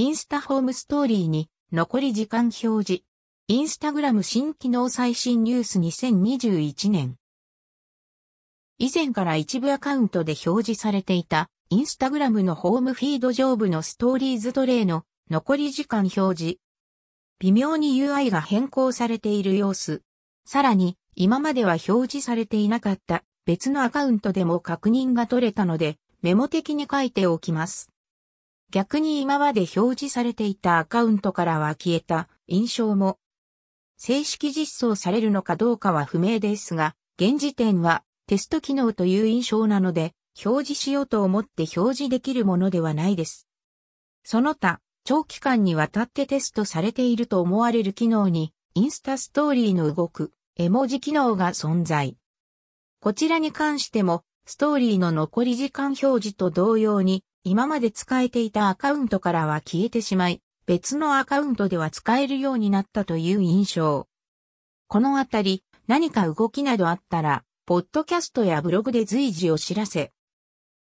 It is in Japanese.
インスタホームストーリーに残り時間表示。インスタグラム新機能最新ニュース2021年。以前から一部アカウントで表示されていたインスタグラムのホームフィード上部のストーリーズトレイの残り時間表示。微妙に UI が変更されている様子。さらに今までは表示されていなかった別のアカウントでも確認が取れたのでメモ的に書いておきます。逆に今まで表示されていたアカウントからは消えた印象も正式実装されるのかどうかは不明ですが、現時点はテスト機能という印象なので、表示しようと思って表示できるものではないです。その他、長期間にわたってテストされていると思われる機能に、インスタストーリーの動く絵文字機能が存在。こちらに関しても、ストーリーの残り時間表示と同様に、今まで使えていたアカウントからは消えてしまい、別のアカウントでは使えるようになったという印象。このあたり、何か動きなどあったら、ポッドキャストやブログで随時お知らせ